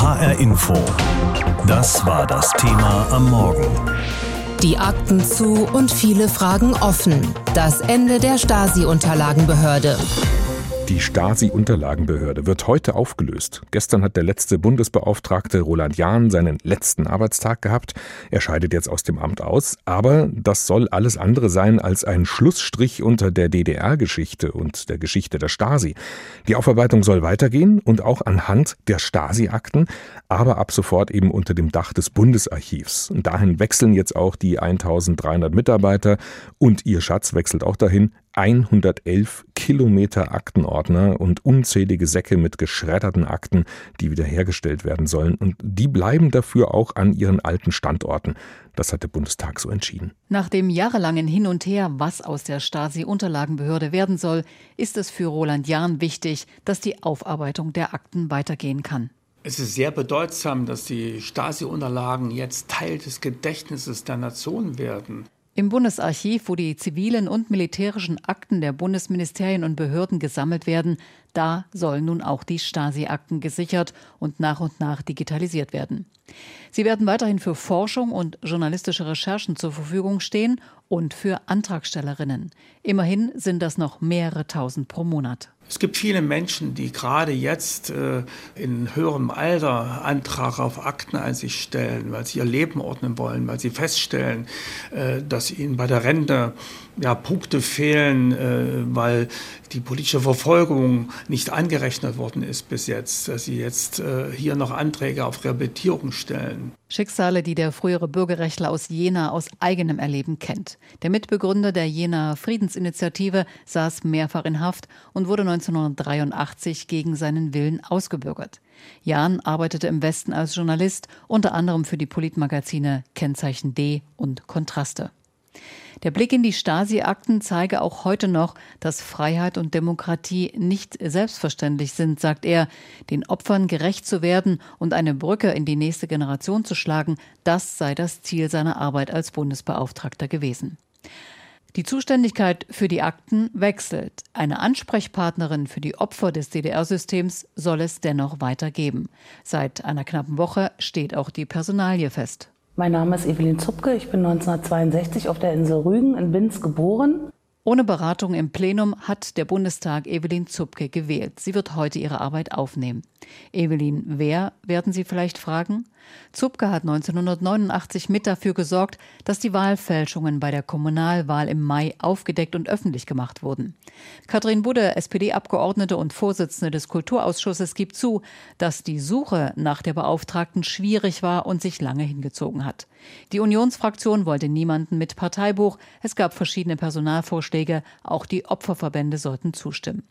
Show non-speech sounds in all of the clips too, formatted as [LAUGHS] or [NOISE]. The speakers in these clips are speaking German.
HR Info. Das war das Thema am Morgen. Die Akten zu und viele Fragen offen. Das Ende der Stasi-Unterlagenbehörde. Die Stasi-Unterlagenbehörde wird heute aufgelöst. Gestern hat der letzte Bundesbeauftragte Roland Jahn seinen letzten Arbeitstag gehabt. Er scheidet jetzt aus dem Amt aus. Aber das soll alles andere sein als ein Schlussstrich unter der DDR-Geschichte und der Geschichte der Stasi. Die Aufarbeitung soll weitergehen und auch anhand der Stasi-Akten, aber ab sofort eben unter dem Dach des Bundesarchivs. Und dahin wechseln jetzt auch die 1300 Mitarbeiter und ihr Schatz wechselt auch dahin. 111 Kilometer Aktenordner und unzählige Säcke mit geschredderten Akten, die wiederhergestellt werden sollen. Und die bleiben dafür auch an ihren alten Standorten. Das hat der Bundestag so entschieden. Nach dem jahrelangen Hin und Her, was aus der Stasi-Unterlagenbehörde werden soll, ist es für Roland Jahn wichtig, dass die Aufarbeitung der Akten weitergehen kann. Es ist sehr bedeutsam, dass die Stasi-Unterlagen jetzt Teil des Gedächtnisses der Nation werden. Im Bundesarchiv, wo die zivilen und militärischen Akten der Bundesministerien und Behörden gesammelt werden, da sollen nun auch die Stasi-Akten gesichert und nach und nach digitalisiert werden. Sie werden weiterhin für Forschung und journalistische Recherchen zur Verfügung stehen und für Antragstellerinnen. Immerhin sind das noch mehrere tausend pro Monat. Es gibt viele Menschen, die gerade jetzt äh, in höherem Alter Antrag auf Akteneinsicht stellen, weil sie ihr Leben ordnen wollen, weil sie feststellen, äh, dass ihnen bei der Rente ja, Punkte fehlen, äh, weil die politische Verfolgung nicht angerechnet worden ist bis jetzt, dass sie jetzt äh, hier noch Anträge auf Rehabilitierung stellen. Schicksale, die der frühere Bürgerrechtler aus Jena aus eigenem Erleben kennt. Der Mitbegründer der Jena Friedensinitiative saß mehrfach in Haft und wurde 1983 gegen seinen Willen ausgebürgert. Jahn arbeitete im Westen als Journalist, unter anderem für die Politmagazine Kennzeichen D und Kontraste. Der Blick in die Stasi-Akten zeige auch heute noch, dass Freiheit und Demokratie nicht selbstverständlich sind, sagt er. Den Opfern gerecht zu werden und eine Brücke in die nächste Generation zu schlagen, das sei das Ziel seiner Arbeit als Bundesbeauftragter gewesen. Die Zuständigkeit für die Akten wechselt. Eine Ansprechpartnerin für die Opfer des DDR-Systems soll es dennoch weitergeben. Seit einer knappen Woche steht auch die Personalie fest. Mein Name ist Evelyn Zupke. Ich bin 1962 auf der Insel Rügen in Binz geboren. Ohne Beratung im Plenum hat der Bundestag Evelyn Zupke gewählt. Sie wird heute ihre Arbeit aufnehmen. Evelyn, wer, werden Sie vielleicht fragen? Zupke hat 1989 mit dafür gesorgt, dass die Wahlfälschungen bei der Kommunalwahl im Mai aufgedeckt und öffentlich gemacht wurden. Katrin Budde, SPD-Abgeordnete und Vorsitzende des Kulturausschusses, gibt zu, dass die Suche nach der Beauftragten schwierig war und sich lange hingezogen hat. Die Unionsfraktion wollte niemanden mit Parteibuch. Es gab verschiedene Personalvorschläge. Auch die Opferverbände sollten zustimmen.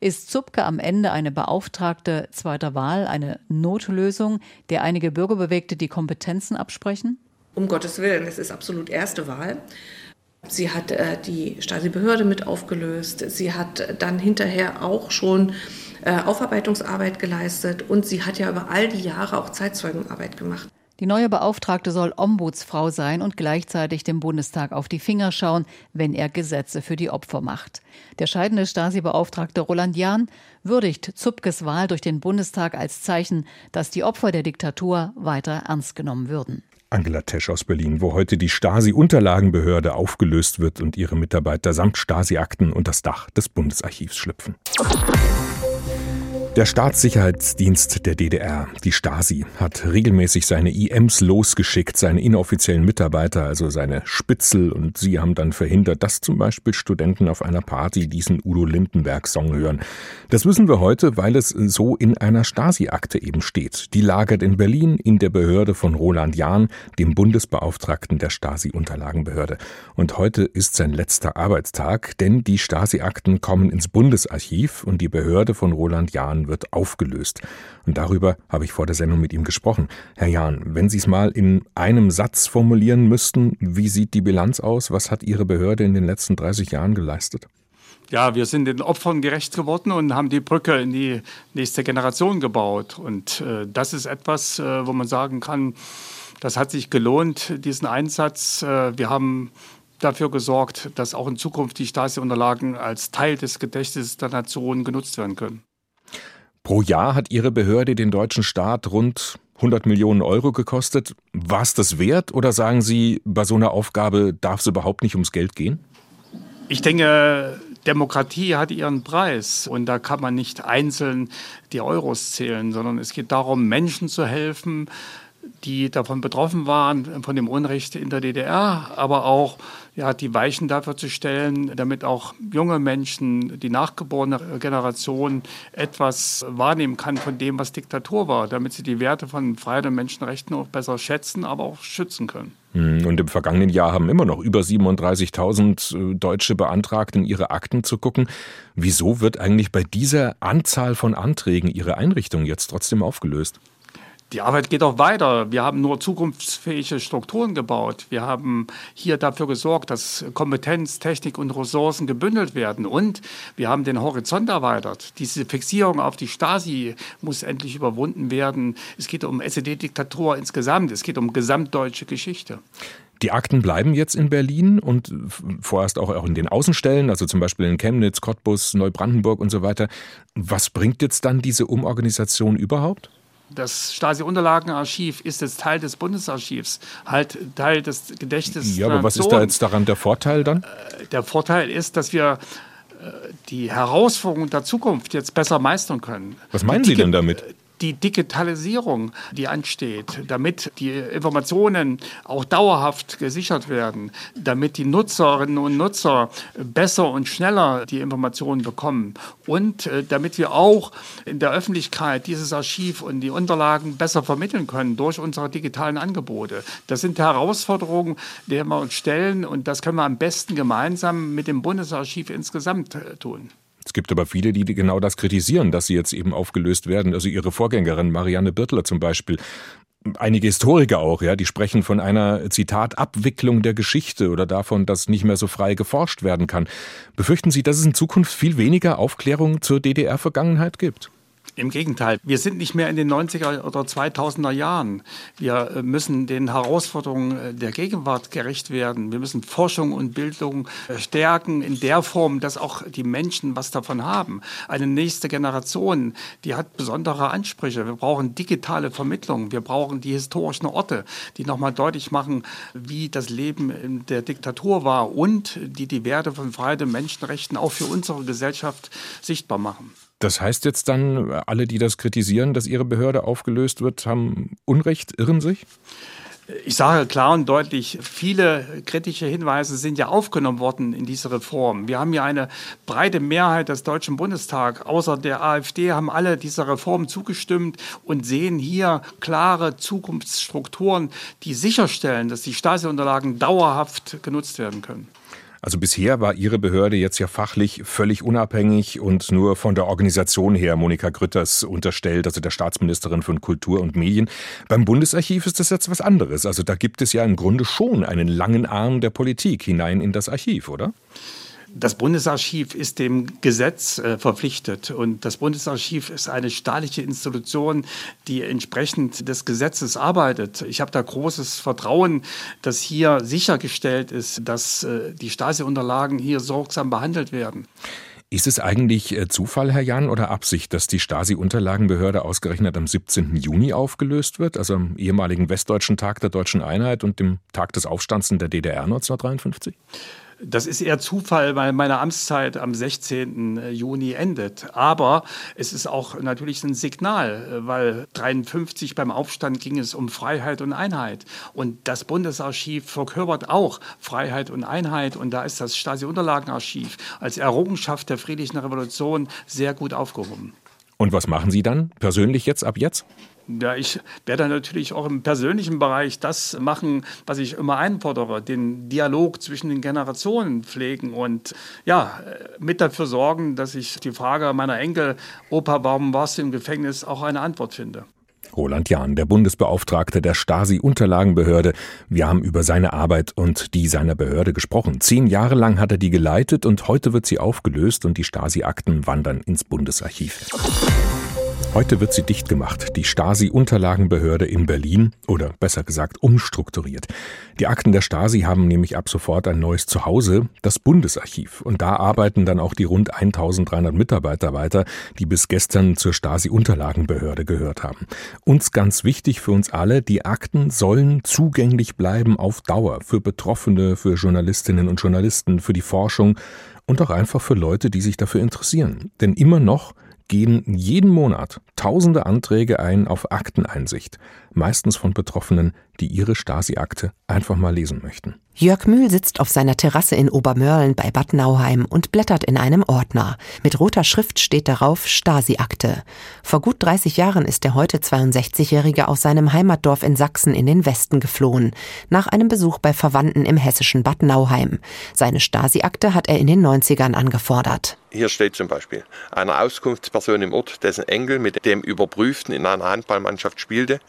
Ist Zupke am Ende eine Beauftragte zweiter Wahl, eine Notlösung, der einige Bürgerbewegte die Kompetenzen absprechen? Um Gottes Willen, es ist absolut erste Wahl. Sie hat äh, die Stasi-Behörde mit aufgelöst. Sie hat dann hinterher auch schon äh, Aufarbeitungsarbeit geleistet und sie hat ja über all die Jahre auch Zeitzeugenarbeit gemacht. Die neue Beauftragte soll Ombudsfrau sein und gleichzeitig dem Bundestag auf die Finger schauen, wenn er Gesetze für die Opfer macht. Der scheidende Stasi-Beauftragte Roland Jahn würdigt Zupkes Wahl durch den Bundestag als Zeichen, dass die Opfer der Diktatur weiter ernst genommen würden. Angela Tesch aus Berlin, wo heute die Stasi-Unterlagenbehörde aufgelöst wird und ihre Mitarbeiter samt Stasi-Akten unter das Dach des Bundesarchivs schlüpfen. Der Staatssicherheitsdienst der DDR, die Stasi, hat regelmäßig seine IMs losgeschickt, seine inoffiziellen Mitarbeiter, also seine Spitzel, und sie haben dann verhindert, dass zum Beispiel Studenten auf einer Party diesen Udo Lindenberg-Song hören. Das wissen wir heute, weil es so in einer Stasi-Akte eben steht. Die lagert in Berlin in der Behörde von Roland Jahn, dem Bundesbeauftragten der Stasi-Unterlagenbehörde. Und heute ist sein letzter Arbeitstag, denn die Stasi-Akten kommen ins Bundesarchiv und die Behörde von Roland Jahn Jahn wird aufgelöst. Und darüber habe ich vor der Sendung mit ihm gesprochen. Herr Jahn, wenn Sie es mal in einem Satz formulieren müssten, wie sieht die Bilanz aus? Was hat Ihre Behörde in den letzten 30 Jahren geleistet? Ja, wir sind den Opfern gerecht geworden und haben die Brücke in die nächste Generation gebaut. Und äh, das ist etwas, äh, wo man sagen kann, das hat sich gelohnt, diesen Einsatz. Äh, wir haben dafür gesorgt, dass auch in Zukunft die Stasi-Unterlagen als Teil des Gedächtnisses der Nation genutzt werden können. Pro Jahr hat Ihre Behörde den deutschen Staat rund 100 Millionen Euro gekostet. War es das wert oder sagen Sie, bei so einer Aufgabe darf es überhaupt nicht ums Geld gehen? Ich denke, Demokratie hat ihren Preis und da kann man nicht einzeln die Euros zählen, sondern es geht darum, Menschen zu helfen, die davon betroffen waren, von dem Unrecht in der DDR, aber auch ja, die Weichen dafür zu stellen, damit auch junge Menschen, die nachgeborene Generation etwas wahrnehmen kann von dem, was Diktatur war, damit sie die Werte von Freiheit und Menschenrechten auch besser schätzen, aber auch schützen können. Hm, und im vergangenen Jahr haben immer noch über 37.000 äh, Deutsche beantragt, in ihre Akten zu gucken. Wieso wird eigentlich bei dieser Anzahl von Anträgen Ihre Einrichtung jetzt trotzdem aufgelöst? Die Arbeit geht auch weiter. Wir haben nur zukunftsfähige Strukturen gebaut. Wir haben hier dafür gesorgt, dass Kompetenz, Technik und Ressourcen gebündelt werden. Und wir haben den Horizont erweitert. Diese Fixierung auf die Stasi muss endlich überwunden werden. Es geht um SED-Diktatur insgesamt. Es geht um gesamtdeutsche Geschichte. Die Akten bleiben jetzt in Berlin und vorerst auch in den Außenstellen, also zum Beispiel in Chemnitz, Cottbus, Neubrandenburg und so weiter. Was bringt jetzt dann diese Umorganisation überhaupt? Das Stasi-Unterlagenarchiv ist jetzt Teil des Bundesarchivs, halt Teil des Gedächtnisses. Ja, aber was ist da jetzt daran der Vorteil dann? Äh, der Vorteil ist, dass wir äh, die Herausforderungen der Zukunft jetzt besser meistern können. Was meinen Sie denn damit? Die Digitalisierung, die ansteht, damit die Informationen auch dauerhaft gesichert werden, damit die Nutzerinnen und Nutzer besser und schneller die Informationen bekommen und äh, damit wir auch in der Öffentlichkeit dieses Archiv und die Unterlagen besser vermitteln können durch unsere digitalen Angebote. Das sind Herausforderungen, denen wir uns stellen und das können wir am besten gemeinsam mit dem Bundesarchiv insgesamt äh, tun. Es gibt aber viele, die genau das kritisieren, dass sie jetzt eben aufgelöst werden. Also ihre Vorgängerin Marianne Birtler zum Beispiel. Einige Historiker auch, ja, die sprechen von einer, Zitat, Abwicklung der Geschichte oder davon, dass nicht mehr so frei geforscht werden kann. Befürchten Sie, dass es in Zukunft viel weniger Aufklärung zur DDR-Vergangenheit gibt? Im Gegenteil, wir sind nicht mehr in den 90er oder 2000er Jahren. Wir äh, müssen den Herausforderungen äh, der Gegenwart gerecht werden. Wir müssen Forschung und Bildung äh, stärken in der Form, dass auch die Menschen was davon haben. Eine nächste Generation, die hat besondere Ansprüche. Wir brauchen digitale Vermittlung. Wir brauchen die historischen Orte, die nochmal deutlich machen, wie das Leben in der Diktatur war und die die Werte von Freiheit und Menschenrechten auch für unsere Gesellschaft sichtbar machen. Das heißt jetzt dann, alle, die das kritisieren, dass ihre Behörde aufgelöst wird, haben Unrecht, irren sich? Ich sage klar und deutlich, viele kritische Hinweise sind ja aufgenommen worden in diese Reform. Wir haben ja eine breite Mehrheit des Deutschen Bundestags. Außer der AfD haben alle dieser Reform zugestimmt und sehen hier klare Zukunftsstrukturen, die sicherstellen, dass die Stasi-Unterlagen dauerhaft genutzt werden können. Also bisher war Ihre Behörde jetzt ja fachlich völlig unabhängig und nur von der Organisation her Monika Grütters unterstellt, also der Staatsministerin von Kultur und Medien. Beim Bundesarchiv ist das jetzt was anderes. Also da gibt es ja im Grunde schon einen langen Arm der Politik hinein in das Archiv, oder? Das Bundesarchiv ist dem Gesetz äh, verpflichtet und das Bundesarchiv ist eine staatliche Institution, die entsprechend des Gesetzes arbeitet. Ich habe da großes Vertrauen, dass hier sichergestellt ist, dass äh, die Stasi-Unterlagen hier sorgsam behandelt werden. Ist es eigentlich äh, Zufall, Herr Jan, oder Absicht, dass die Stasi-Unterlagenbehörde ausgerechnet am 17. Juni aufgelöst wird, also am ehemaligen Westdeutschen Tag der Deutschen Einheit und dem Tag des Aufstands in der DDR 1953? Das ist eher Zufall, weil meine Amtszeit am 16. Äh, Juni endet. Aber es ist auch natürlich ein Signal, äh, weil 53 beim Aufstand ging es um Freiheit und Einheit. Und das Bundesarchiv verkörpert auch Freiheit und Einheit. Und da ist das Stasi-Unterlagenarchiv als Errungenschaft der friedlichen Revolution sehr gut aufgehoben. Und was machen Sie dann persönlich jetzt ab jetzt? Ja, ich werde natürlich auch im persönlichen Bereich das machen, was ich immer einfordere, den Dialog zwischen den Generationen pflegen und ja, mit dafür sorgen, dass ich die Frage meiner Enkel, Opa, warum warst du im Gefängnis, auch eine Antwort finde. Roland Jahn, der Bundesbeauftragte der Stasi-Unterlagenbehörde. Wir haben über seine Arbeit und die seiner Behörde gesprochen. Zehn Jahre lang hat er die geleitet und heute wird sie aufgelöst und die Stasi-Akten wandern ins Bundesarchiv. Heute wird sie dicht gemacht, die Stasi-Unterlagenbehörde in Berlin oder besser gesagt umstrukturiert. Die Akten der Stasi haben nämlich ab sofort ein neues Zuhause, das Bundesarchiv. Und da arbeiten dann auch die rund 1300 Mitarbeiter weiter, die bis gestern zur Stasi-Unterlagenbehörde gehört haben. Uns ganz wichtig für uns alle, die Akten sollen zugänglich bleiben auf Dauer für Betroffene, für Journalistinnen und Journalisten, für die Forschung und auch einfach für Leute, die sich dafür interessieren. Denn immer noch gehen jeden Monat tausende Anträge ein auf Akteneinsicht, meistens von Betroffenen, die ihre Stasi-Akte einfach mal lesen möchten. Jörg Mühl sitzt auf seiner Terrasse in Obermörlen bei Bad Nauheim und blättert in einem Ordner. Mit roter Schrift steht darauf Stasi-Akte. Vor gut 30 Jahren ist der heute 62-Jährige aus seinem Heimatdorf in Sachsen in den Westen geflohen, nach einem Besuch bei Verwandten im hessischen Bad Nauheim. Seine Stasi-Akte hat er in den 90ern angefordert. Hier steht zum Beispiel, eine Auskunftsperson im Ort, dessen Enkel mit dem Überprüften in einer Handballmannschaft spielte,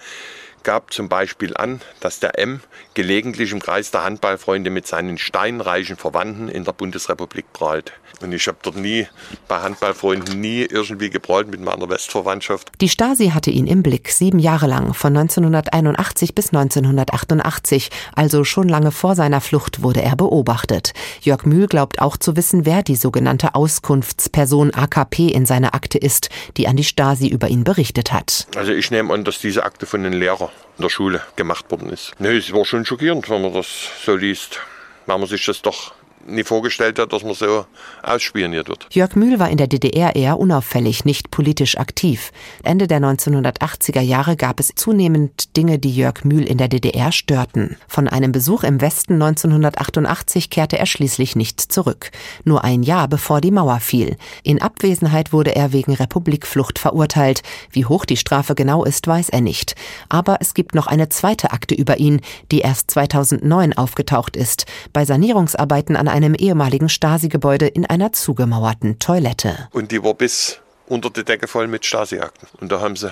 gab zum Beispiel an, dass der M gelegentlich im Kreis der Handballfreunde mit seinen steinreichen Verwandten in der Bundesrepublik prahlt. Und ich habe dort nie bei Handballfreunden nie irgendwie geprahlt mit meiner Westverwandtschaft. Die Stasi hatte ihn im Blick, sieben Jahre lang, von 1981 bis 1988, also schon lange vor seiner Flucht wurde er beobachtet. Jörg Mühl glaubt auch zu wissen, wer die sogenannte Auskunftsperson AKP in seiner Akte ist, die an die Stasi über ihn berichtet hat. Also ich nehme an, dass diese Akte von den Lehrern in der Schule gemacht worden ist. Nee, es war schon schockierend, wenn man das so liest. Weil man sich das doch nie vorgestellt hat, dass man so ausspioniert wird. Jörg Mühl war in der DDR eher unauffällig, nicht politisch aktiv. Ende der 1980er Jahre gab es zunehmend Dinge, die Jörg Mühl in der DDR störten. Von einem Besuch im Westen 1988 kehrte er schließlich nicht zurück. Nur ein Jahr bevor die Mauer fiel. In Abwesenheit wurde er wegen Republikflucht verurteilt. Wie hoch die Strafe genau ist, weiß er nicht. Aber es gibt noch eine zweite Akte über ihn, die erst 2009 aufgetaucht ist. Bei Sanierungsarbeiten an einem ehemaligen Stasi-Gebäude in einer zugemauerten Toilette. Und die war bis unter die Decke voll mit Stasi-Akten. Und da haben sie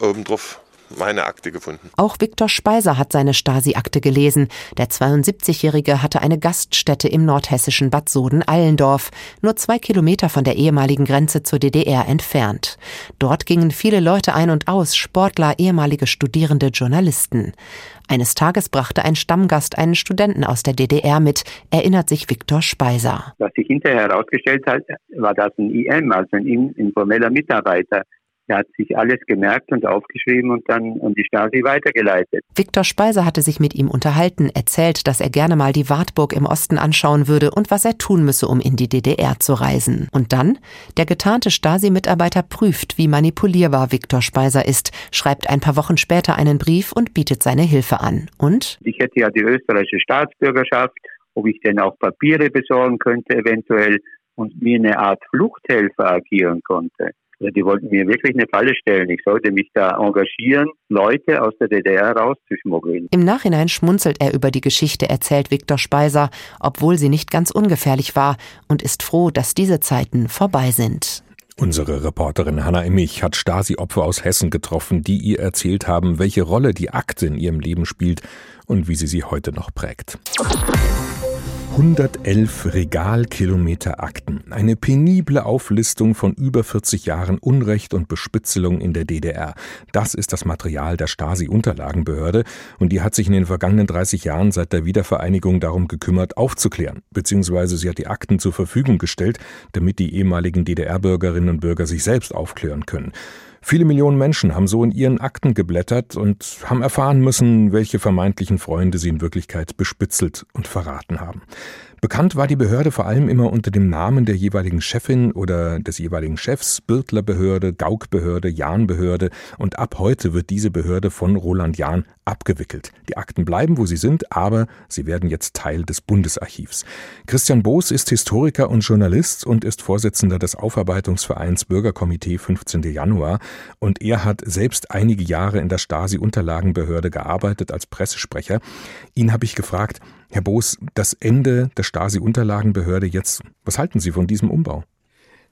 oben drauf meine Akte gefunden. Auch Viktor Speiser hat seine Stasi-Akte gelesen. Der 72-Jährige hatte eine Gaststätte im nordhessischen Bad Soden-Allendorf, nur zwei Kilometer von der ehemaligen Grenze zur DDR entfernt. Dort gingen viele Leute ein und aus, Sportler, ehemalige Studierende, Journalisten. Eines Tages brachte ein Stammgast einen Studenten aus der DDR mit, erinnert sich Viktor Speiser. Was sich hinterher herausgestellt hat, war das ein IM, also ein informeller Mitarbeiter. Er hat sich alles gemerkt und aufgeschrieben und dann an die Stasi weitergeleitet. Viktor Speiser hatte sich mit ihm unterhalten, erzählt, dass er gerne mal die Wartburg im Osten anschauen würde und was er tun müsse, um in die DDR zu reisen. Und dann? Der getarnte Stasi-Mitarbeiter prüft, wie manipulierbar Viktor Speiser ist, schreibt ein paar Wochen später einen Brief und bietet seine Hilfe an. Und? Ich hätte ja die österreichische Staatsbürgerschaft, ob ich denn auch Papiere besorgen könnte eventuell und wie eine Art Fluchthelfer agieren konnte. Also die wollten mir wirklich eine Falle stellen. Ich sollte mich da engagieren, Leute aus der DDR rauszuschmuggeln. Im Nachhinein schmunzelt er über die Geschichte, erzählt Viktor Speiser, obwohl sie nicht ganz ungefährlich war und ist froh, dass diese Zeiten vorbei sind. Unsere Reporterin Hanna Immich hat Stasi-Opfer aus Hessen getroffen, die ihr erzählt haben, welche Rolle die Akte in ihrem Leben spielt und wie sie sie heute noch prägt. 111 Regalkilometer Akten. Eine penible Auflistung von über 40 Jahren Unrecht und Bespitzelung in der DDR. Das ist das Material der Stasi-Unterlagenbehörde und die hat sich in den vergangenen 30 Jahren seit der Wiedervereinigung darum gekümmert, aufzuklären. Beziehungsweise sie hat die Akten zur Verfügung gestellt, damit die ehemaligen DDR-Bürgerinnen und Bürger sich selbst aufklären können. Viele Millionen Menschen haben so in ihren Akten geblättert und haben erfahren müssen, welche vermeintlichen Freunde sie in Wirklichkeit bespitzelt und verraten haben. Bekannt war die Behörde vor allem immer unter dem Namen der jeweiligen Chefin oder des jeweiligen Chefs, Birtlerbehörde, Gaukbehörde, Jahnbehörde und ab heute wird diese Behörde von Roland Jahn abgewickelt. Die Akten bleiben, wo sie sind, aber sie werden jetzt Teil des Bundesarchivs. Christian Boos ist Historiker und Journalist und ist Vorsitzender des Aufarbeitungsvereins Bürgerkomitee 15. Januar und er hat selbst einige Jahre in der Stasi-Unterlagenbehörde gearbeitet als Pressesprecher. Ihn habe ich gefragt, Herr Boos, das Ende der Stasi-Unterlagenbehörde jetzt, was halten Sie von diesem Umbau?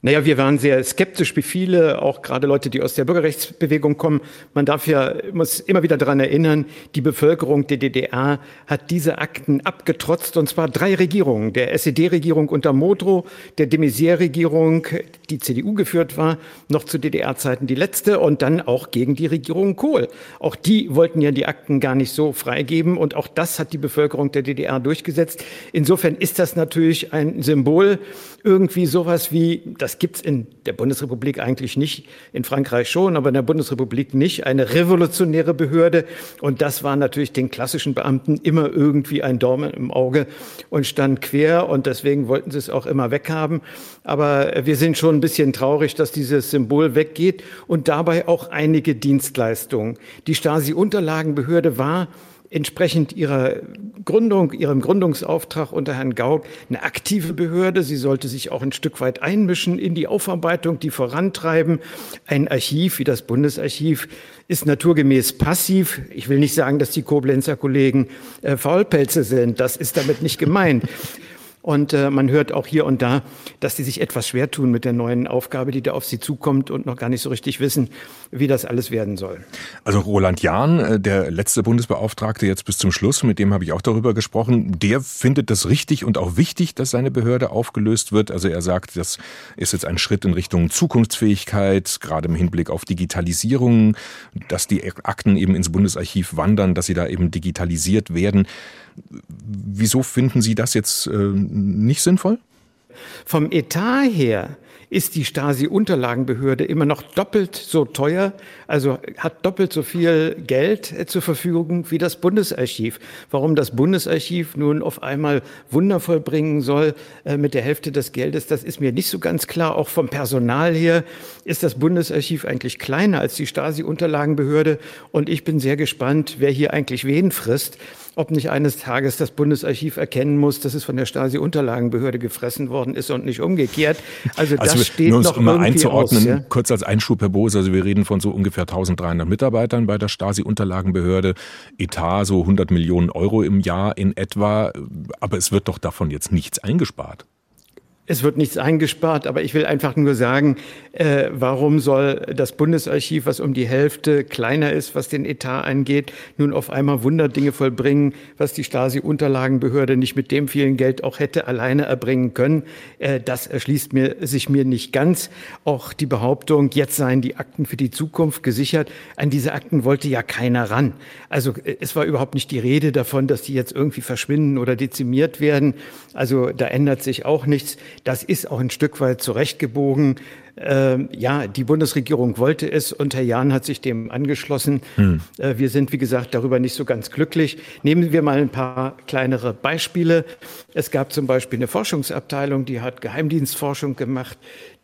Naja, wir waren sehr skeptisch, wie viele, auch gerade Leute, die aus der Bürgerrechtsbewegung kommen. Man darf ja, muss immer wieder daran erinnern, die Bevölkerung der DDR hat diese Akten abgetrotzt, und zwar drei Regierungen. Der SED-Regierung unter Modrow, der de Maizière-Regierung, die CDU geführt war, noch zu DDR-Zeiten die letzte, und dann auch gegen die Regierung Kohl. Auch die wollten ja die Akten gar nicht so freigeben, und auch das hat die Bevölkerung der DDR durchgesetzt. Insofern ist das natürlich ein Symbol, irgendwie sowas wie, das das gibt es in der Bundesrepublik eigentlich nicht, in Frankreich schon, aber in der Bundesrepublik nicht, eine revolutionäre Behörde. Und das war natürlich den klassischen Beamten immer irgendwie ein Dorn im Auge und stand quer. Und deswegen wollten sie es auch immer weghaben. Aber wir sind schon ein bisschen traurig, dass dieses Symbol weggeht und dabei auch einige Dienstleistungen. Die Stasi-Unterlagenbehörde war entsprechend ihrer Gründung, ihrem Gründungsauftrag unter Herrn Gauck eine aktive Behörde. Sie sollte sich auch ein Stück weit einmischen in die Aufarbeitung, die vorantreiben. Ein Archiv wie das Bundesarchiv ist naturgemäß passiv. Ich will nicht sagen, dass die Koblenzer Kollegen äh, Faulpelze sind. Das ist damit nicht gemeint. [LAUGHS] Und äh, man hört auch hier und da, dass sie sich etwas schwer tun mit der neuen Aufgabe, die da auf sie zukommt und noch gar nicht so richtig wissen, wie das alles werden soll. Also Roland Jahn, äh, der letzte Bundesbeauftragte jetzt bis zum Schluss, mit dem habe ich auch darüber gesprochen, der findet das richtig und auch wichtig, dass seine Behörde aufgelöst wird. Also er sagt, das ist jetzt ein Schritt in Richtung Zukunftsfähigkeit, gerade im Hinblick auf Digitalisierung, dass die Akten eben ins Bundesarchiv wandern, dass sie da eben digitalisiert werden. Wieso finden Sie das jetzt äh, nicht sinnvoll? Vom Etat her ist die Stasi-Unterlagenbehörde immer noch doppelt so teuer, also hat doppelt so viel Geld äh, zur Verfügung wie das Bundesarchiv. Warum das Bundesarchiv nun auf einmal Wunder vollbringen soll äh, mit der Hälfte des Geldes, das ist mir nicht so ganz klar. Auch vom Personal her ist das Bundesarchiv eigentlich kleiner als die Stasi-Unterlagenbehörde. Und ich bin sehr gespannt, wer hier eigentlich wen frisst ob nicht eines Tages das Bundesarchiv erkennen muss, dass es von der Stasi-Unterlagenbehörde gefressen worden ist und nicht umgekehrt. Also, also das steht nur noch mal einzuordnen, aus, ja? kurz als Einschub, Herr Boos, also wir reden von so ungefähr 1300 Mitarbeitern bei der Stasi-Unterlagenbehörde, Etat so 100 Millionen Euro im Jahr in etwa, aber es wird doch davon jetzt nichts eingespart. Es wird nichts eingespart, aber ich will einfach nur sagen, äh, warum soll das Bundesarchiv, was um die Hälfte kleiner ist, was den Etat angeht, nun auf einmal Wunderdinge vollbringen, was die Stasi-Unterlagenbehörde nicht mit dem vielen Geld auch hätte alleine erbringen können. Äh, das erschließt mir, sich mir nicht ganz. Auch die Behauptung, jetzt seien die Akten für die Zukunft gesichert. An diese Akten wollte ja keiner ran. Also äh, es war überhaupt nicht die Rede davon, dass die jetzt irgendwie verschwinden oder dezimiert werden. Also da ändert sich auch nichts. Das ist auch ein Stück weit zurechtgebogen. Ähm, ja, die Bundesregierung wollte es und Herr Jahn hat sich dem angeschlossen. Hm. Äh, wir sind, wie gesagt, darüber nicht so ganz glücklich. Nehmen wir mal ein paar kleinere Beispiele. Es gab zum Beispiel eine Forschungsabteilung, die hat Geheimdienstforschung gemacht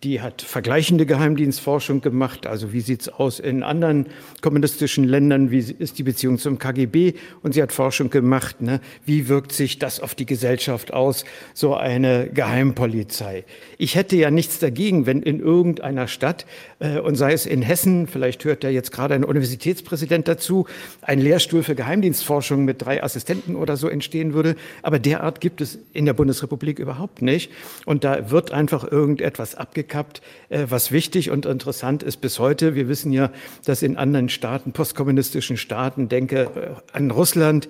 die hat vergleichende Geheimdienstforschung gemacht. Also wie sieht's aus in anderen kommunistischen Ländern? Wie ist die Beziehung zum KGB? Und sie hat Forschung gemacht. Ne? Wie wirkt sich das auf die Gesellschaft aus? So eine Geheimpolizei. Ich hätte ja nichts dagegen, wenn in irgendeiner Stadt, äh, und sei es in Hessen, vielleicht hört ja jetzt gerade ein Universitätspräsident dazu, ein Lehrstuhl für Geheimdienstforschung mit drei Assistenten oder so entstehen würde. Aber derart gibt es in der Bundesrepublik überhaupt nicht. Und da wird einfach irgendetwas gehabt, äh, was wichtig und interessant ist bis heute. Wir wissen ja, dass in anderen Staaten, postkommunistischen Staaten, denke äh, an Russland,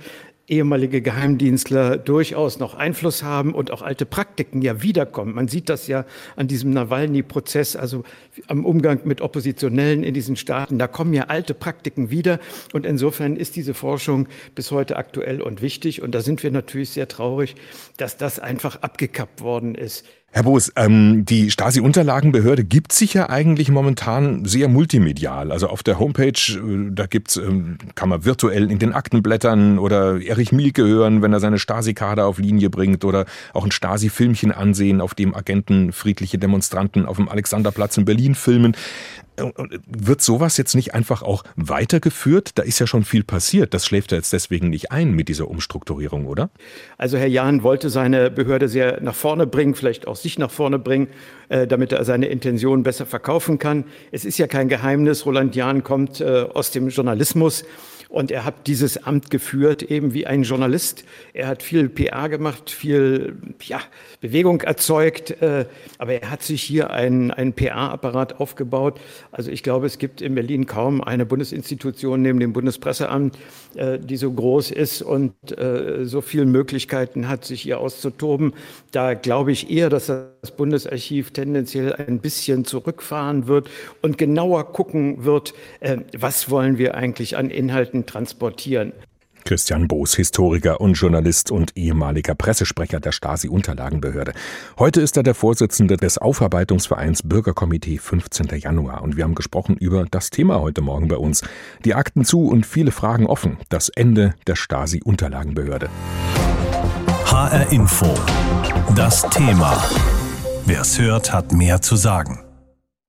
ehemalige Geheimdienstler durchaus noch Einfluss haben und auch alte Praktiken ja wiederkommen. Man sieht das ja an diesem Nawalny-Prozess, also am Umgang mit Oppositionellen in diesen Staaten. Da kommen ja alte Praktiken wieder. Und insofern ist diese Forschung bis heute aktuell und wichtig. Und da sind wir natürlich sehr traurig, dass das einfach abgekappt worden ist. Herr Boos, ähm, die Stasi-Unterlagenbehörde gibt sich ja eigentlich momentan sehr multimedial. Also auf der Homepage, äh, da gibt's, ähm, kann man virtuell in den Akten blättern oder Erich Mielke hören, wenn er seine Stasi-Kader auf Linie bringt oder auch ein Stasi-Filmchen ansehen, auf dem Agenten friedliche Demonstranten auf dem Alexanderplatz in Berlin filmen. Wird sowas jetzt nicht einfach auch weitergeführt? Da ist ja schon viel passiert. Das schläft ja jetzt deswegen nicht ein mit dieser Umstrukturierung, oder? Also Herr Jahn wollte seine Behörde sehr nach vorne bringen, vielleicht auch sich nach vorne bringen, äh, damit er seine Intentionen besser verkaufen kann. Es ist ja kein Geheimnis, Roland Jahn kommt äh, aus dem Journalismus Und er hat dieses Amt geführt, eben wie ein Journalist. Er hat viel PR gemacht, viel ja, Bewegung erzeugt, äh, aber er hat sich hier einen, einen PR-Apparat aufgebaut. Also ich glaube, es gibt in Berlin kaum eine Bundesinstitution neben dem Bundespresseamt, die so groß ist und äh, so viele Möglichkeiten hat, sich hier auszutoben. Da glaube ich eher, dass das Bundesarchiv tendenziell ein bisschen zurückfahren wird und genauer gucken wird, äh, was wollen wir eigentlich an Inhalten transportieren. Christian Boos, Historiker und Journalist und ehemaliger Pressesprecher der Stasi-Unterlagenbehörde. Heute ist er der Vorsitzende des Aufarbeitungsvereins Bürgerkomitee 15. Januar und wir haben gesprochen über das Thema heute Morgen bei uns. Die Akten zu und viele Fragen offen. Das Ende der Stasi-Unterlagenbehörde. HR Info. Das Thema. Wer es hört, hat mehr zu sagen.